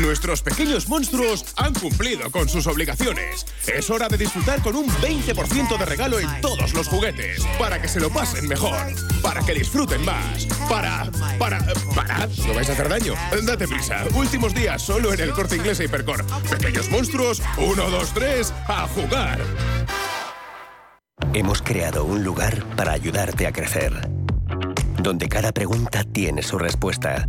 Nuestros pequeños monstruos han cumplido con sus obligaciones. Es hora de disfrutar con un 20% de regalo en todos los juguetes. Para que se lo pasen mejor. Para que disfruten más. Para. Para. Para. ¿No vais a hacer daño? Date prisa. Últimos días solo en el corte inglés e Hipercor. Pequeños monstruos. Uno, dos, tres. A jugar. Hemos creado un lugar para ayudarte a crecer. Donde cada pregunta tiene su respuesta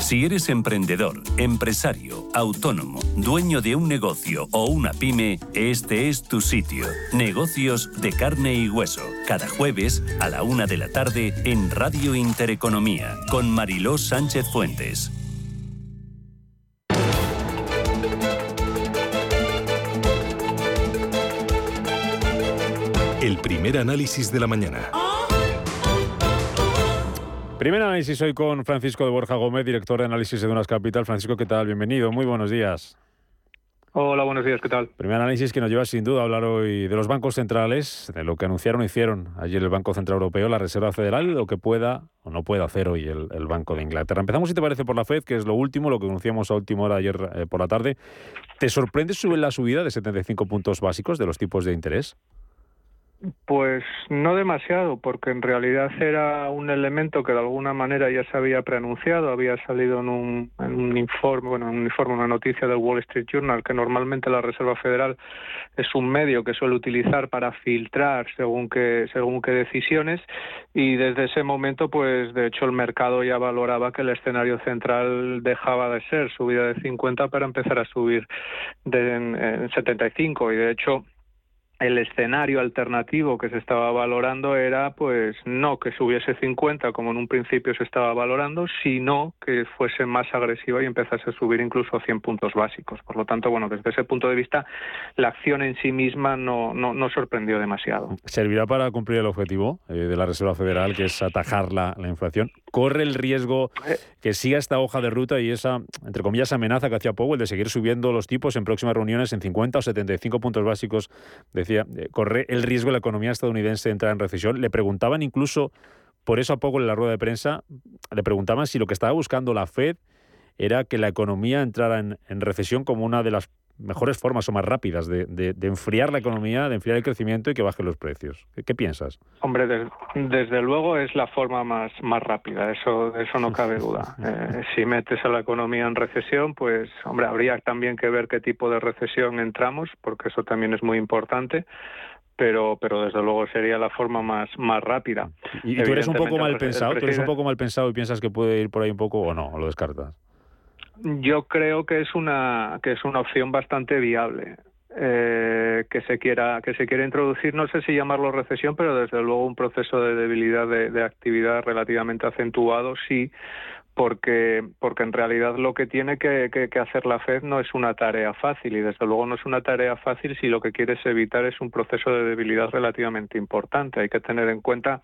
Si eres emprendedor, empresario, autónomo, dueño de un negocio o una pyme, este es tu sitio. Negocios de carne y hueso. Cada jueves a la una de la tarde en Radio Intereconomía con Mariló Sánchez Fuentes. El primer análisis de la mañana. Primer análisis hoy con Francisco de Borja Gómez, director de análisis de Dunas Capital. Francisco, ¿qué tal? Bienvenido, muy buenos días. Hola, buenos días, ¿qué tal? Primer análisis que nos lleva sin duda a hablar hoy de los bancos centrales, de lo que anunciaron o hicieron ayer el Banco Central Europeo, la Reserva Federal, lo que pueda o no pueda hacer hoy el, Banco de Inglaterra. Empezamos, si te parece, por la FED, que es lo último, lo que anunciamos a última hora ayer eh, por la tarde. ¿Te sorprende la subida de 75 puntos básicos de los tipos de interés? Pues no demasiado, porque en realidad era un elemento que de alguna manera ya se había preanunciado, había salido en un, en un informe, bueno, en un informe, una noticia del Wall Street Journal, que normalmente la Reserva Federal es un medio que suele utilizar para filtrar según qué, según decisiones, y desde ese momento, pues de hecho el mercado ya valoraba que el escenario central dejaba de ser subida de 50 para empezar a subir de, en, en 75, y de hecho el escenario alternativo que se estaba valorando era pues no que subiese 50 como en un principio se estaba valorando, sino que fuese más agresiva y empezase a subir incluso 100 puntos básicos. Por lo tanto, bueno, desde ese punto de vista, la acción en sí misma no, no, no sorprendió demasiado. ¿Servirá para cumplir el objetivo eh, de la Reserva Federal, que es atajar la, la inflación? ¿Corre el riesgo que siga esta hoja de ruta y esa, entre comillas, amenaza que hacía Powell de seguir subiendo los tipos en próximas reuniones en 50 o 75 puntos básicos de eh, corre el riesgo de la economía estadounidense de entrar en recesión. Le preguntaban incluso, por eso a poco en la rueda de prensa, le preguntaban si lo que estaba buscando la Fed era que la economía entrara en, en recesión como una de las mejores formas o más rápidas de, de, de, enfriar la economía, de enfriar el crecimiento y que bajen los precios. ¿Qué, qué piensas? Hombre, de, desde luego es la forma más, más rápida, eso, eso no cabe duda. Eh, si metes a la economía en recesión, pues, hombre, habría también que ver qué tipo de recesión entramos, porque eso también es muy importante pero pero desde luego sería la forma más más rápida. ¿Y, y tú eres un poco mal pensado? ¿Tú eres un poco mal pensado y piensas que puede ir por ahí un poco o no? ¿O lo descartas? Yo creo que es una que es una opción bastante viable. Eh, que se quiera que se quiera introducir no sé si llamarlo recesión pero desde luego un proceso de debilidad de, de actividad relativamente acentuado sí porque porque en realidad lo que tiene que, que, que, hacer la Fed no es una tarea fácil y desde luego no es una tarea fácil si lo que quieres evitar es un proceso de debilidad relativamente importante hay que tener en cuenta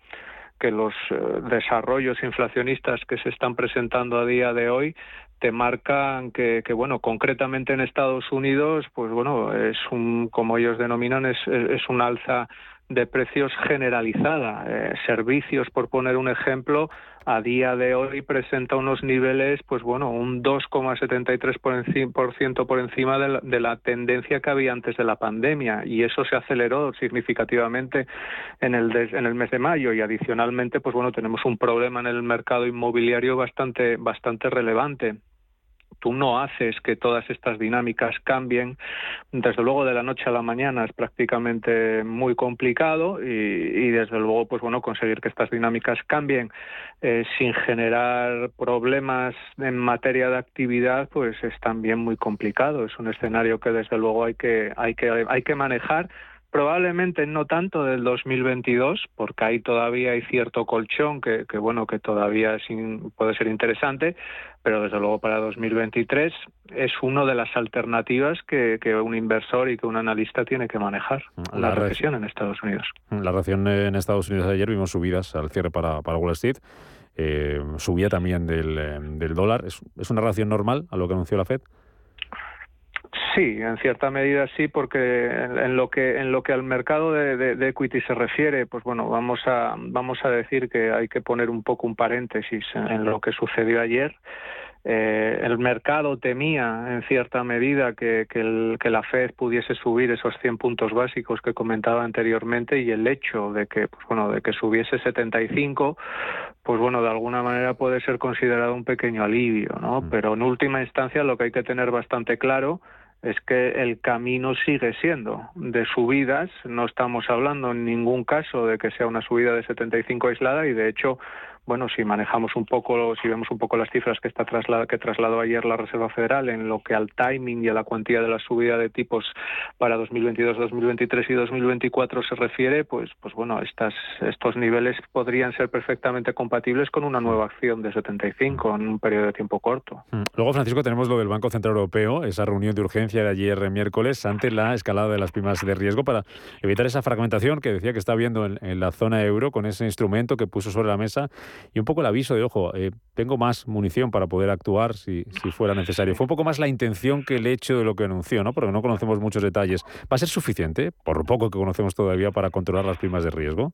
que los eh, desarrollos inflacionistas que se están presentando a día de hoy te marcan que, bueno concretamente en Estados Unidos pues bueno es un como ellos denominan es, es un alza de precios generalizada. Eh, servicios por poner un ejemplo a día de hoy presenta unos niveles pues bueno un 2,73 por, encima, de la, de la tendencia que había antes de la pandemia y eso se aceleró significativamente en el des, en el mes de mayo y adicionalmente pues bueno tenemos un problema en el mercado inmobiliario bastante bastante relevante tú no haces que todas estas dinámicas cambien, desde luego de la noche a la mañana es prácticamente muy complicado y, y desde luego, pues bueno, conseguir que estas dinámicas cambien eh, sin generar problemas en materia de actividad, pues es también muy complicado. Es un escenario que desde luego hay que hay que hay que manejar probablemente no tanto del 2022 porque ahí todavía hay cierto colchón que, que bueno que todavía es in, puede ser interesante pero desde luego para 2023 es una de las alternativas que, que, un inversor y que un analista tiene que manejar la, la recesión en Estados Unidos. La recesión en Estados Unidos ayer vimos subidas al cierre para, para Wall Street eh, subía también del, del dólar. ¿Es, es una relación normal a lo que anunció la Fed Sí, en cierta medida sí, porque en lo que en lo que al mercado de, de, de, equity se refiere, pues bueno, vamos a vamos a decir que hay que poner un poco un paréntesis en, en lo que sucedió ayer. Eh, el mercado temía en cierta medida que, que, el, que, la Fed pudiese subir esos 100 puntos básicos que comentaba anteriormente y el hecho de que pues bueno de que subiese 75 pues bueno de alguna manera puede ser considerado un pequeño alivio no pero en última instancia lo que hay que tener bastante claro es que el camino sigue siendo de subidas, no estamos hablando en ningún caso de que sea una subida de 75 aislada y de hecho bueno, si manejamos un poco, si vemos un poco las cifras que está trasladado, que trasladó ayer la Reserva Federal en lo que al timing y a la cuantía de la subida de tipos para 2022, 2023 y 2024 se refiere, pues, pues bueno, estas, estos niveles podrían ser perfectamente compatibles con una nueva acción de 75 en un periodo de tiempo corto. Luego, Francisco, tenemos lo del Banco Central Europeo, esa reunión de urgencia de ayer miércoles ante la escalada de las primas de riesgo para evitar esa fragmentación que decía que está habiendo en, en la zona euro con ese instrumento que puso sobre la mesa y un poco el aviso de, ojo, eh, tengo más munición para poder actuar si, si, fuera necesario. Fue un poco más la intención que el hecho de lo que anunció, ¿no? Porque no conocemos muchos detalles. ¿Va a ser suficiente, por lo poco que conocemos todavía, para controlar las primas de riesgo?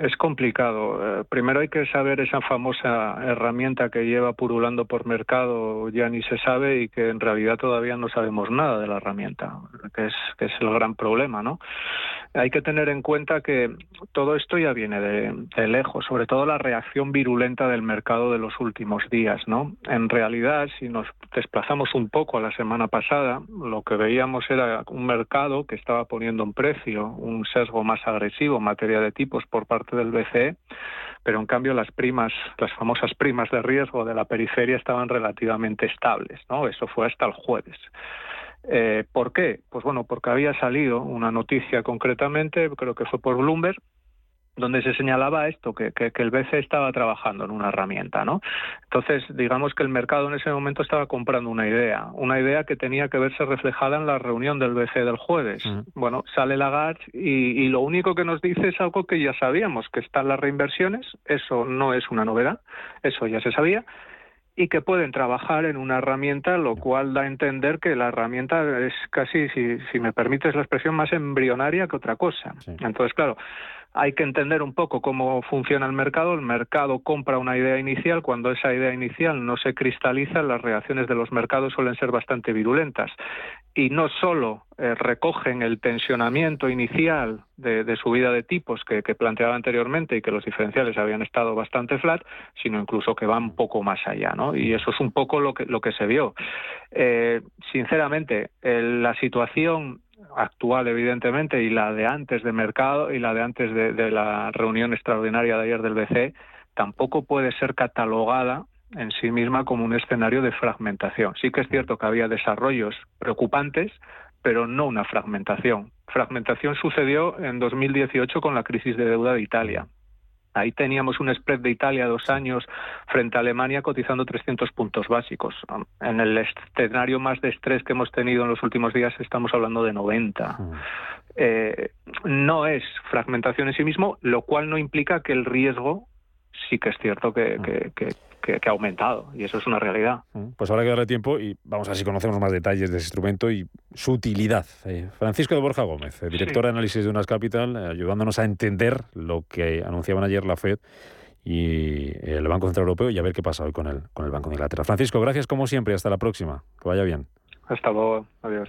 Es complicado. Eh, primero hay que saber esa famosa herramienta que lleva purulando por mercado, ya ni se sabe y que en realidad todavía no sabemos nada de la herramienta, que es, el gran problema, ¿no? Hay que tener en cuenta que todo esto ya viene de, de lejos, sobre todo la reacción virulenta del mercado de los últimos días, ¿no? En realidad, si nos desplazamos un poco a la semana pasada, lo que veíamos era un mercado que estaba poniendo un precio, un sesgo más agresivo en materia de tipos por parte del BCE, pero en cambio las primas, las famosas primas de riesgo de la periferia estaban relativamente estables, ¿no? Eso fue hasta el jueves. Eh, ¿Por qué? Pues bueno, porque había salido una noticia concretamente, creo que fue por Bloomberg, donde se señalaba esto, que, que, el BCE estaba trabajando en una herramienta, ¿no? Entonces, digamos que el mercado en ese momento estaba comprando una idea, una idea que tenía que verse reflejada en la reunión del BCE del jueves. Bueno, sale Lagarde y, y lo único que nos dice es algo que ya sabíamos, que están las reinversiones, eso no es una novedad, eso ya se sabía, y que pueden trabajar en una herramienta, lo cual da a entender que la herramienta es casi, si, si me permites la expresión, más embrionaria que otra cosa. Entonces, claro, hay que entender un poco cómo funciona el mercado. El mercado compra una idea inicial. Cuando esa idea inicial no se cristaliza, las reacciones de los mercados suelen ser bastante virulentas. Y no solo eh, recogen el tensionamiento inicial de, subida de tipos que, planteaba anteriormente y que los diferenciales habían estado bastante flat, sino incluso que van un poco más allá. ¿no? Y eso es un poco lo que, lo que se vio. Eh, sinceramente, la situación actual, evidentemente, y la de antes de mercado y la de antes de, la reunión extraordinaria de ayer del BCE, tampoco puede ser catalogada en sí misma como un escenario de fragmentación. Sí que es cierto que había desarrollos preocupantes, pero no una fragmentación. Fragmentación sucedió en 2018 con la crisis de deuda de Italia. Ahí teníamos un spread de Italia dos años frente a Alemania cotizando 300 puntos básicos. En el escenario más de estrés que hemos tenido en los últimos días estamos hablando de 90. Mm. Eh, no es fragmentación en sí mismo, lo cual no implica que el riesgo sí que es cierto que, mm que, ha aumentado y eso es una realidad. Mm, pues habrá que darle tiempo y vamos a ver si conocemos más detalles de ese instrumento y su utilidad. Eh, Francisco de Borja Gómez, eh, director de análisis de Unas Capital, eh, ayudándonos a entender lo que anunciaban ayer la Fed y el Banco Central Europeo y a ver qué pasa hoy con el, con el Banco de Inglaterra. Francisco, gracias como siempre y hasta la próxima. Que vaya bien. Hasta luego. Adiós.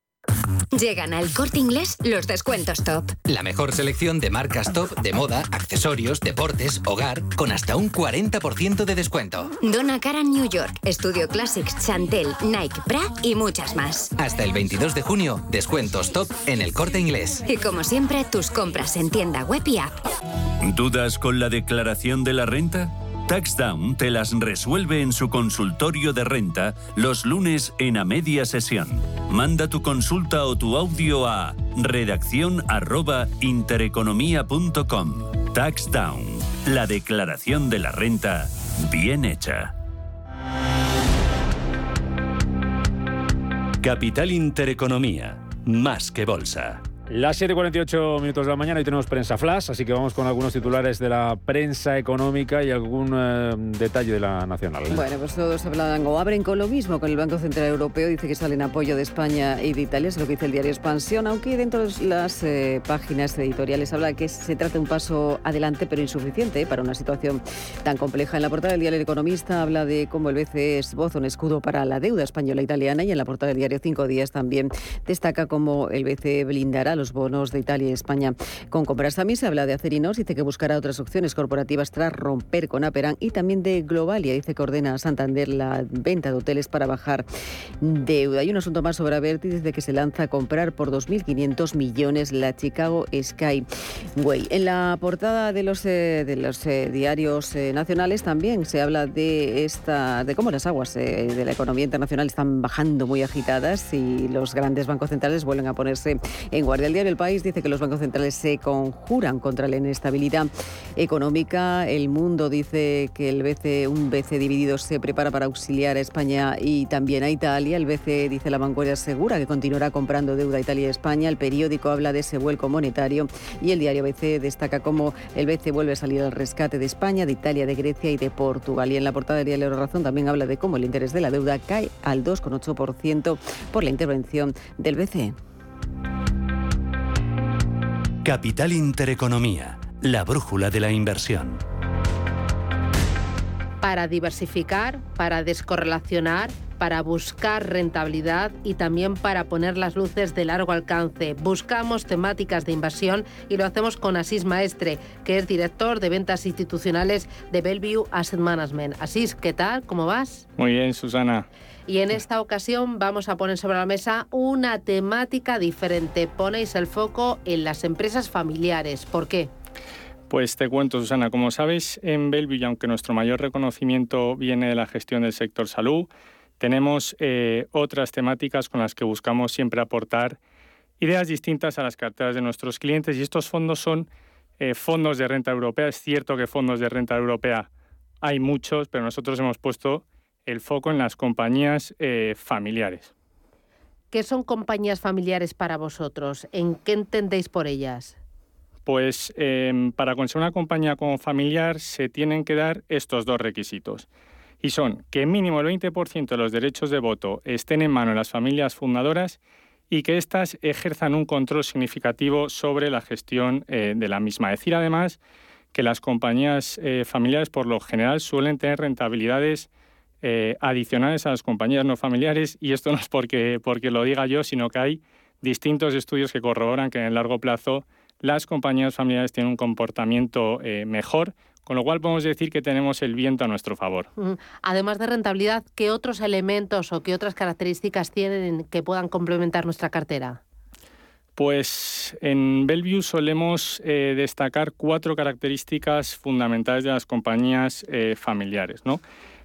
Llegan al corte inglés los descuentos top. La mejor selección de marcas top de moda, accesorios, deportes, hogar, con hasta un 40% de descuento. Donna Karan New York, Studio Classics, Chantel, Nike, Bra y muchas más. Hasta el 22 de junio, descuentos top en el corte inglés. Y como siempre, tus compras en tienda web y app. ¿Dudas con la declaración de la renta? TaxDown te las resuelve en su consultorio de renta los lunes en a media sesión. Manda tu consulta o tu audio a redacción intereconomía.com. TaxDown, la declaración de la renta bien hecha. Capital Intereconomía, más que bolsa. Las 7.48 minutos de la mañana y tenemos prensa flash, así que vamos con algunos titulares de la prensa económica y algún eh, detalle de la nacional. Bueno, pues todos hablan o abren con lo mismo, con el Banco Central Europeo, dice que sale en apoyo de España y de Italia, es lo que dice el diario Expansión, aunque dentro de las eh, páginas editoriales habla que se trata de un paso adelante pero insuficiente para una situación tan compleja. En la portada del diario El Economista habla de cómo el BCE esboza un escudo para la deuda española e y en la portada del diario Cinco Días también destaca cómo el BCE blindará los bonos de Italia y España con compras. También se habla de Acerinos, dice que buscará otras opciones corporativas tras romper con Aperan y también de Globalia, dice que ordena a Santander la venta de hoteles para bajar deuda. Hay un asunto más sobre Averti, dice que se lanza a comprar por 2.500 millones la Chicago Skyway. En la portada de los, eh, de los eh, diarios eh, nacionales también se habla de, esta, de cómo las aguas de la economía internacional están bajando muy agitadas y los grandes bancos centrales vuelven a ponerse en guardia el diario El País dice que los bancos centrales se conjuran contra la inestabilidad económica. El Mundo dice que el BCE, un BCE dividido se prepara para auxiliar a España y también a Italia. El BCE dice la vanguardia segura que continuará comprando deuda a Italia y España. El periódico habla de ese vuelco monetario y el diario BCE destaca cómo el BCE vuelve a salir al rescate de España, de Italia, de Grecia y de Portugal. Y en la portada del diario Razón también habla de cómo el interés de la deuda cae al 2,8% por la intervención del BCE. Capital Intereconomía, la brújula de la inversión. Para diversificar, para descorrelacionar, para buscar rentabilidad y también para poner las luces de largo alcance. Buscamos temáticas de inversión y lo hacemos con Asís Maestre, que es director de ventas institucionales de Bellevue Asset Management. Asís, ¿qué tal? ¿Cómo vas? Muy bien, Susana. Y en esta ocasión vamos a poner sobre la mesa una temática diferente. Ponéis el foco en las empresas familiares. ¿Por qué? Pues te cuento, Susana. Como sabes, en Bellevue, aunque nuestro mayor reconocimiento viene de la gestión del sector salud, tenemos eh, otras temáticas con las que buscamos siempre aportar ideas distintas a las carteras de nuestros clientes. Y estos fondos son eh, fondos de renta europea. Es cierto que fondos de renta europea hay muchos, pero nosotros hemos puesto el foco en las compañías eh, familiares. ¿Qué son compañías familiares para vosotros? ¿En qué entendéis por ellas? Pues em, para conseguir una compañía como familiar se tienen que dar estos dos requisitos. Y son que mínimo el 20% de los derechos de voto estén en manos de las familias fundadoras y que éstas ejerzan un control significativo sobre la gestión eh, de la misma. Decir además que las compañías eh, familiares por lo general suelen tener rentabilidades eh, adicionales a las compañías no familiares y esto no es porque, porque lo diga yo, sino que hay distintos estudios que corroboran que en el largo plazo las compañías familiares tienen un comportamiento eh, mejor, con lo cual podemos decir que tenemos el viento a nuestro favor. Además de rentabilidad, ¿qué otros elementos o qué otras características tienen que puedan complementar nuestra cartera? Pues en Bellevue solemos eh, destacar cuatro características fundamentales de las compañías familiares. ¿no?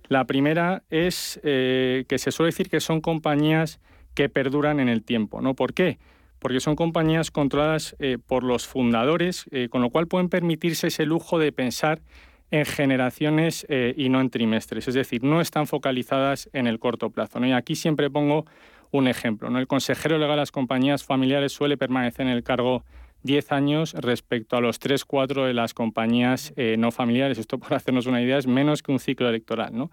La primera es eh, que se suele decir que son compañías que perduran en el tiempo. ¿no? ¿Por qué? Porque son compañías controladas eh, por los fundadores, eh, con lo cual pueden permitirse ese lujo de pensar en generaciones y no en trimestres. Es decir, no están focalizadas en el corto plazo. Y aquí siempre pongo un ejemplo. El consejero legal de las compañías familiares suele permanecer en el cargo 10 años respecto a los 3, 4 de las compañías eh, no familiares. Esto, por hacernos una idea, es menos que un ciclo electoral. ¿no?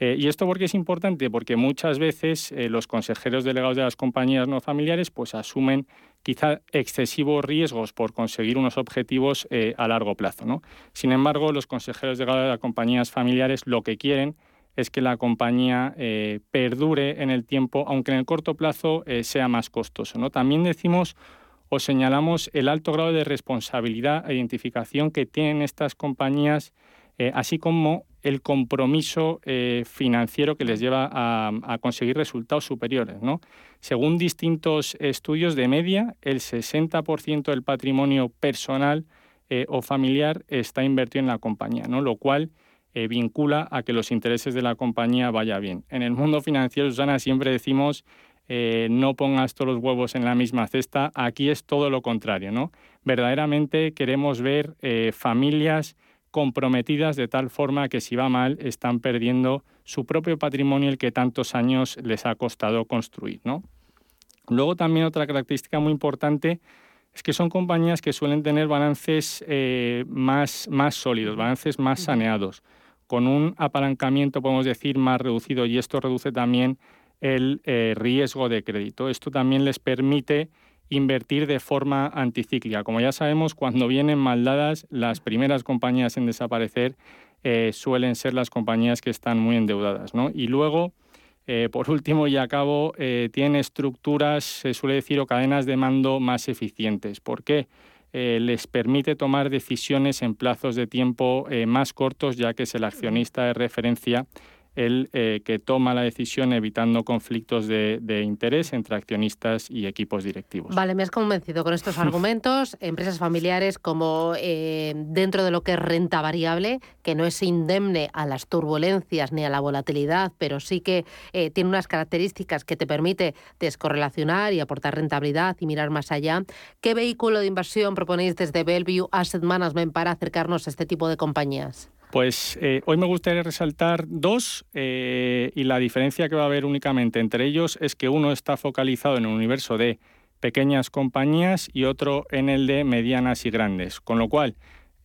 Eh, ¿Y esto por qué es importante? Porque muchas veces eh, los consejeros delegados de las compañías no familiares pues, asumen quizá excesivos riesgos por conseguir unos objetivos a largo plazo. ¿no? Sin embargo, los consejeros delegados de las compañías familiares lo que quieren es que la compañía perdure en el tiempo, aunque en el corto plazo sea más costoso. ¿no? También decimos os señalamos el alto grado de responsabilidad e identificación que tienen estas compañías, eh, así como el compromiso eh, financiero que les lleva a, conseguir resultados superiores. ¿no? Según distintos estudios de media, el 60% del patrimonio personal eh, o familiar está invertido en la compañía, ¿no? lo cual vincula a que los intereses de la compañía vaya bien. En el mundo financiero, Susana, siempre decimos eh, no pongas todos los huevos en la misma cesta. Aquí es todo lo contrario, ¿no? Verdaderamente queremos ver eh, familias comprometidas de tal forma que si va mal están perdiendo su propio patrimonio el que tantos años les ha costado construir, ¿no? Luego también otra característica muy importante es que son compañías que suelen tener balances eh, más, más sólidos, balances más saneados, con un apalancamiento, podemos decir, más reducido y esto reduce también el eh, riesgo de crédito. Esto también les permite invertir de forma anticíclica. Como ya sabemos, cuando vienen maldadas, las primeras compañías en desaparecer eh, suelen ser las compañías que están muy endeudadas. ¿no? Y luego, eh, por último y a cabo, tienen estructuras, se suele decir, o cadenas de mando más eficientes. ¿Por qué? les permite tomar decisiones en plazos de tiempo más cortos, ya que es el accionista de referencia el eh, que toma la decisión evitando conflictos de, interés entre accionistas y equipos directivos. Vale, me has convencido con estos argumentos. Empresas familiares como eh, dentro de lo que es renta variable, que no es indemne a las turbulencias ni a la volatilidad, pero sí que eh, tiene unas características que te permite descorrelacionar y aportar rentabilidad y mirar más allá. ¿Qué vehículo de inversión proponéis desde Bellevue Asset Management para acercarnos a este tipo de compañías? Pues eh, hoy me gustaría resaltar dos eh, y la diferencia que va a haber únicamente entre ellos es que uno está focalizado en el universo de pequeñas compañías y otro en el de medianas y grandes. Con lo cual,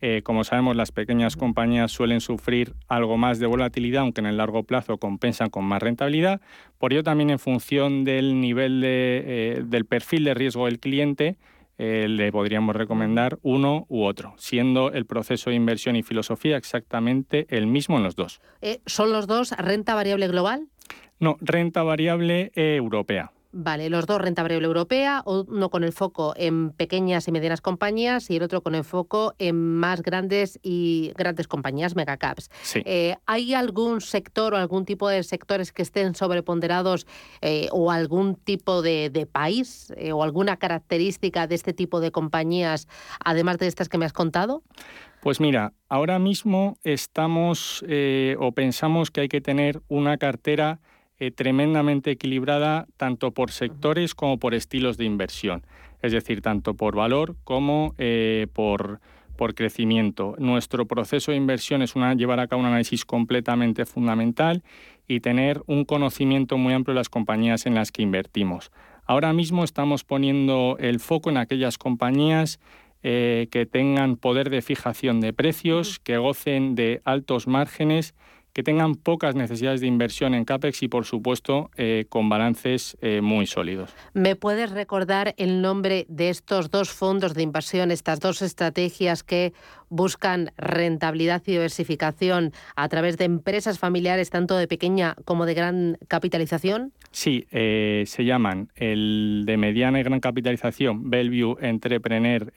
eh, como sabemos, las pequeñas compañías suelen sufrir algo más de volatilidad, aunque en el largo plazo compensan con más rentabilidad. Por ello, también en función del nivel del perfil de riesgo del cliente, eh, le podríamos recomendar uno u otro, siendo el proceso de inversión y filosofía exactamente el mismo en los dos. Eh, ¿Son los dos renta variable global? No, renta variable europea. Vale, los dos renta variable europea, uno con el foco en pequeñas y medianas compañías y el otro con el foco en más grandes y grandes compañías, megacaps. Sí. Eh, ¿Hay algún sector o algún tipo de sectores que estén sobreponderados eh, o algún tipo de, país eh, o alguna característica de este tipo de compañías, además de estas que me has contado? Pues mira, ahora mismo estamos o pensamos que hay que tener una cartera eh, tremendamente equilibrada tanto por sectores como por estilos de inversión, es decir, tanto por valor como eh, por, por crecimiento. Nuestro proceso de inversión es una, llevar a cabo un análisis completamente fundamental y tener un conocimiento muy amplio de las compañías en las que invertimos. Ahora mismo estamos poniendo el foco en aquellas compañías eh, que tengan poder de fijación de precios, que gocen de altos márgenes que tengan pocas necesidades de inversión en CAPEX y, por supuesto, eh, con balances eh, muy sólidos. ¿Me puedes recordar el nombre de estos dos fondos de inversión, estas dos estrategias que buscan rentabilidad y diversificación a través de empresas familiares, tanto de pequeña como de gran capitalización? Sí, eh, se llaman el de mediana y gran capitalización Bellevue Entrepreneur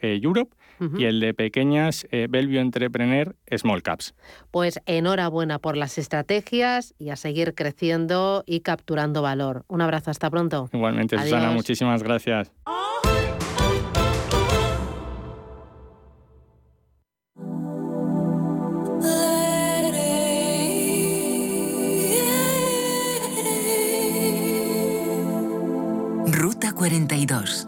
y el de pequeñas eh, Bellevue Entrepreneur Small Caps. Pues enhorabuena por las estrategias y a seguir creciendo y capturando valor. Un abrazo, hasta pronto. Igualmente, Susana, muchísimas gracias. Ruta 42.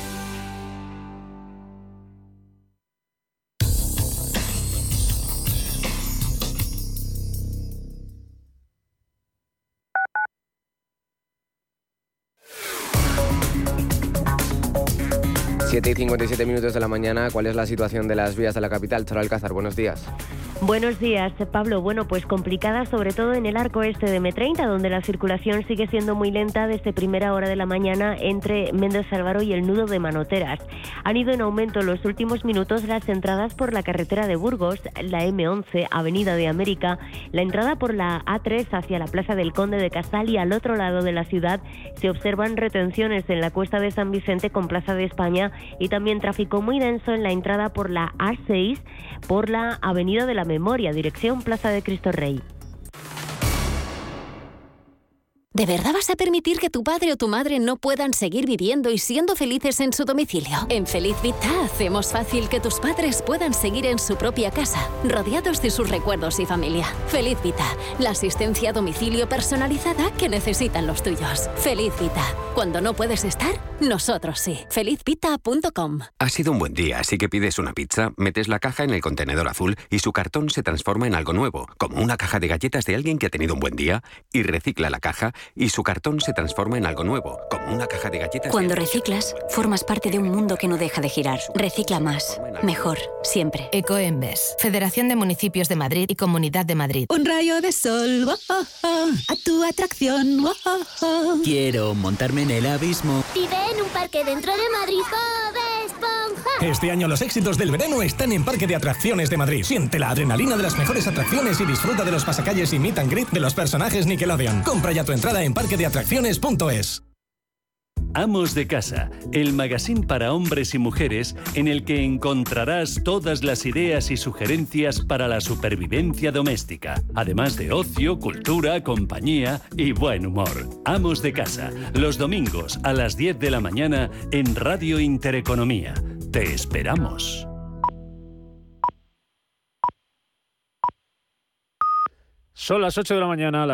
7 y 57 minutos de la mañana, ¿cuál es la situación de las vías de la capital? Charo Alcázar, buenos días. Buenos días, Pablo. Bueno, pues complicada sobre todo en el arco este de M30, donde la circulación sigue siendo muy lenta desde primera hora de la mañana entre Méndez Álvaro y el nudo de Manoteras. Han ido en aumento los últimos minutos las entradas por la carretera de Burgos, la M11, Avenida de América, la entrada por la A3 hacia la Plaza del Conde de Casal y al otro lado de la ciudad se observan retenciones en la cuesta de San Vicente con Plaza de España y también tráfico muy denso en la entrada por la A6 por la Avenida de la Memoria, dirección Plaza de Cristo Rey. ¿De verdad vas a permitir que tu padre o tu madre no puedan seguir viviendo y siendo felices en su domicilio? En Feliz Vita hacemos fácil que tus padres puedan seguir en su propia casa, rodeados de sus recuerdos y familia. Feliz Vita, la asistencia a domicilio personalizada que necesitan los tuyos. Feliz Vita, cuando no puedes estar, nosotros sí. Felizvita.com. Ha sido un buen día, así que pides una pizza, metes la caja en el contenedor azul y su cartón se transforma en algo nuevo, como una caja de galletas de alguien que ha tenido un buen día, y recicla la caja y su cartón se transforma en algo nuevo, como una caja de galletas. Cuando reciclas, formas parte de un mundo que no deja de girar. Recicla más, mejor, siempre. Ecoembes, Federación de Municipios de Madrid y Comunidad de Madrid. Un rayo de sol, oh, oh, oh, a tu atracción. Quiero montarme en el abismo. Vive en un parque dentro de Madrid. Este año los éxitos del verano están en Parque de Atracciones de Madrid. Siente la adrenalina de las mejores atracciones y disfruta de los pasacalles y meet and greet de los personajes Nickelodeon. Compra ya tu entrada en parquedeatracciones.es. Amos de Casa, el magazine para hombres y mujeres en el que encontrarás todas las ideas y sugerencias para la supervivencia doméstica, además de ocio, cultura, compañía y buen humor. Amos de Casa, los domingos a las 10 de la mañana en Radio Intereconomía. Te esperamos. Son las 8 de la mañana, las